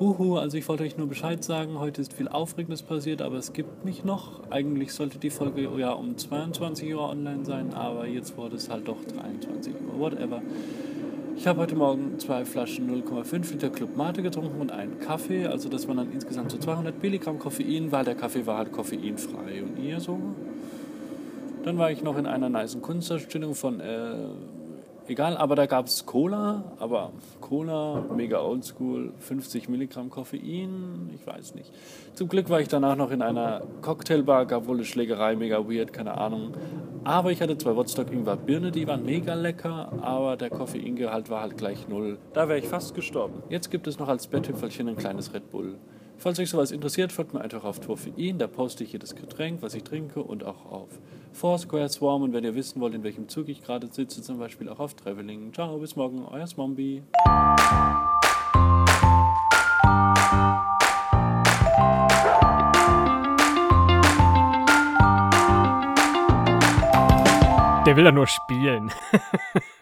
Huhu, also ich wollte euch nur Bescheid sagen, heute ist viel Aufregendes passiert, aber es gibt mich noch. Eigentlich sollte die Folge ja um 22 Uhr online sein, aber jetzt wurde es halt doch 23 Uhr, whatever. Ich habe heute Morgen zwei Flaschen 0,5 Liter Club Mate getrunken und einen Kaffee, also das waren dann insgesamt so 200 Milligramm Koffein, weil der Kaffee war halt koffeinfrei. Und ihr so? Dann war ich noch in einer nice Kunstausstellung von äh, egal, aber da gab es Cola, aber Cola, mega oldschool, 50 Milligramm Koffein, ich weiß nicht. Zum Glück war ich danach noch in einer Cocktailbar, gab wohl eine Schlägerei, mega weird, keine Ahnung. Aber ich hatte zwei Woodstock Ingwer Birne, die waren mega lecker, aber der Koffeingehalt war halt gleich null. Da wäre ich fast gestorben. Jetzt gibt es noch als Betthüpfelchen ein kleines Red Bull. Falls euch sowas interessiert, folgt mir einfach auf Torfein, da poste ich jedes Getränk, was ich trinke und auch auf Foursquare Swarm und wenn ihr wissen wollt, in welchem Zug ich gerade sitze, zum Beispiel auch auf Traveling. Ciao, bis morgen, euer Smombi. Der will ja nur spielen.